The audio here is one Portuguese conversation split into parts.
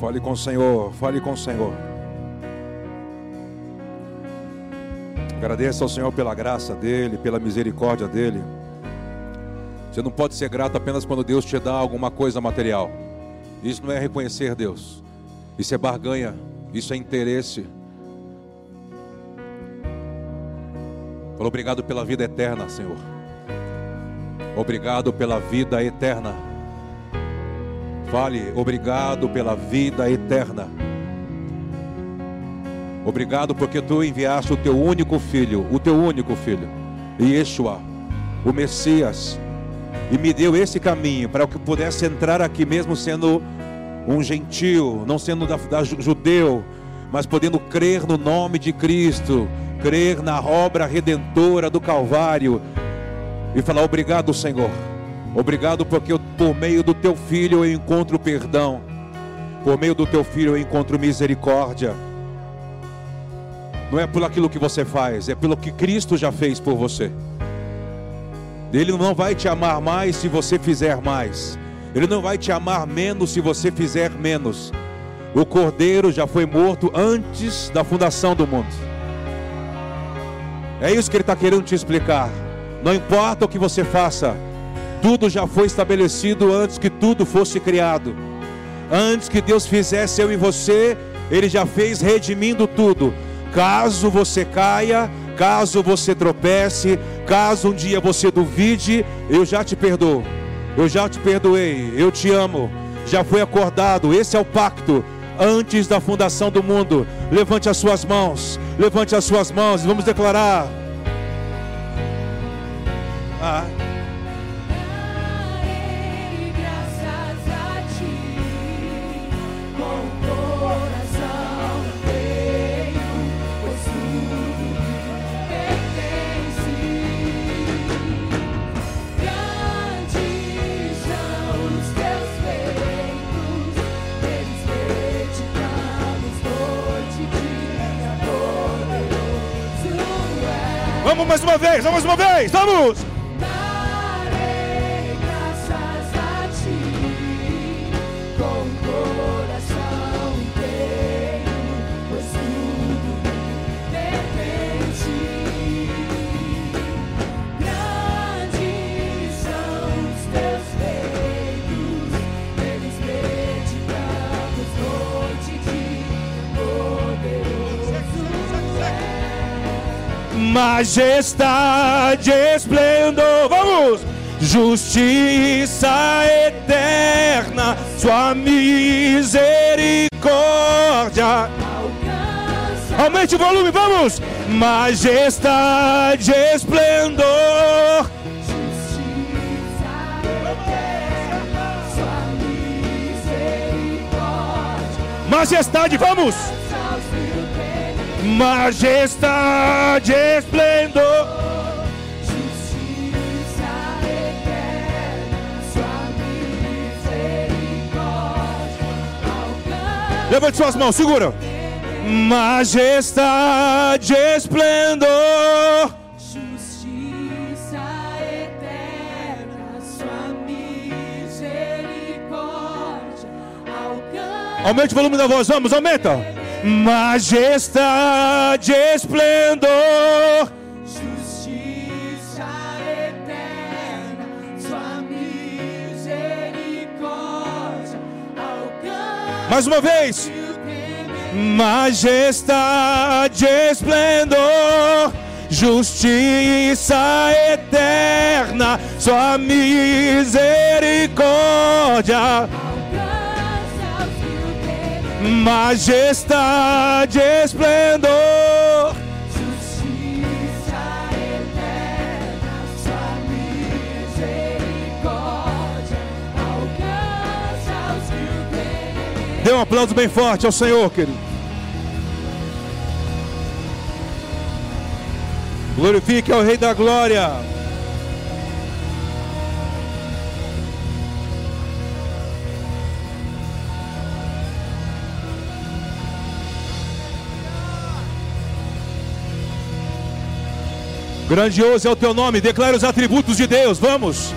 Fale com o Senhor, fale com o Senhor. Agradeça ao Senhor pela graça dele, pela misericórdia dele. Você não pode ser grato apenas quando Deus te dá alguma coisa material. Isso não é reconhecer Deus. Isso é barganha, isso é interesse. Obrigado pela vida eterna, Senhor. Obrigado pela vida eterna. Fale, obrigado pela vida eterna. Obrigado porque tu enviaste o teu único filho, o teu único filho, Yeshua, o Messias, e me deu esse caminho para que eu pudesse entrar aqui mesmo sendo um gentil, não sendo da, da judeu, mas podendo crer no nome de Cristo, crer na obra redentora do Calvário e falar obrigado, Senhor. Obrigado porque eu, por meio do teu filho eu encontro perdão. Por meio do teu filho eu encontro misericórdia. Não é por aquilo que você faz, é pelo que Cristo já fez por você. Ele não vai te amar mais se você fizer mais. Ele não vai te amar menos se você fizer menos. O cordeiro já foi morto antes da fundação do mundo. É isso que ele está querendo te explicar. Não importa o que você faça, tudo já foi estabelecido antes que tudo fosse criado. Antes que Deus fizesse eu e você, Ele já fez redimindo tudo. Caso você caia, caso você tropece, caso um dia você duvide, eu já te perdoo. Eu já te perdoei, eu te amo. Já foi acordado, esse é o pacto antes da fundação do mundo. Levante as suas mãos, levante as suas mãos e vamos declarar. Ah. Vamos mais uma vez, vamos mais uma vez, vamos! Majestade, esplendor, vamos! Justiça eterna, sua misericórdia. Aumente o volume, vamos! Majestade, esplendor. Justiça eterna, sua misericórdia, Majestade, vamos! Majestade, esplendor. Justiça eterna, sua misericórdia, Levante suas mãos, segura. Majestade, esplendor. Justiça eterna, sua misericórdia, alcança Aumente o volume da voz, vamos, aumenta. Majestade, esplendor. Justiça eterna, sua misericórdia Mais uma vez. Majestade, esplendor. Justiça eterna, sua misericórdia. Majestade, esplendor. Justiça eterna, sua misericórdia alcança os que o temem. Dê um aplauso bem forte ao Senhor, querido. Glorifique ao Rei da Glória. Grandioso é o teu nome, declara os atributos de Deus, vamos.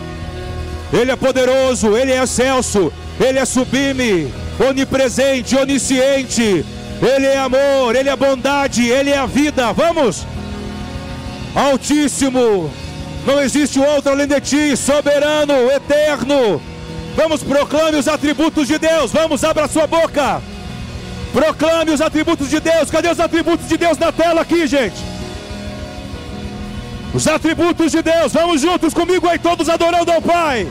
Ele é poderoso, ele é excelso, ele é sublime, onipresente, onisciente. Ele é amor, Ele é bondade, Ele é a vida. Vamos! Altíssimo, não existe outro além de ti, soberano, eterno. Vamos, proclame os atributos de Deus. Vamos, abra sua boca. Proclame os atributos de Deus. Cadê os atributos de Deus na tela aqui, gente? Os atributos de Deus. Vamos juntos comigo aí, todos adorando ao Pai.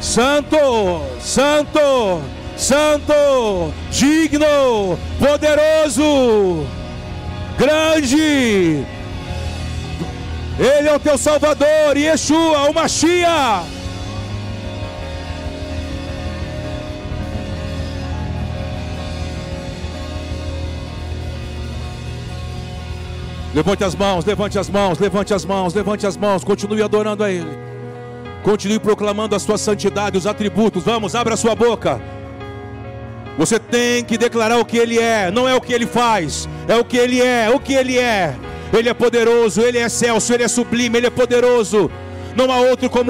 Santo, Santo, Santo, digno, poderoso, grande. Ele é o teu Salvador, Yeshua, o Mashiach. Levante as mãos, levante as mãos, levante as mãos, levante as mãos, continue adorando a Ele. Continue proclamando a sua santidade, os atributos. Vamos, abra a sua boca. Você tem que declarar o que Ele é, não é o que Ele faz, é o que Ele é, o que Ele é. Ele é poderoso, Ele é excelso, Ele é sublime, Ele é poderoso. Não há outro como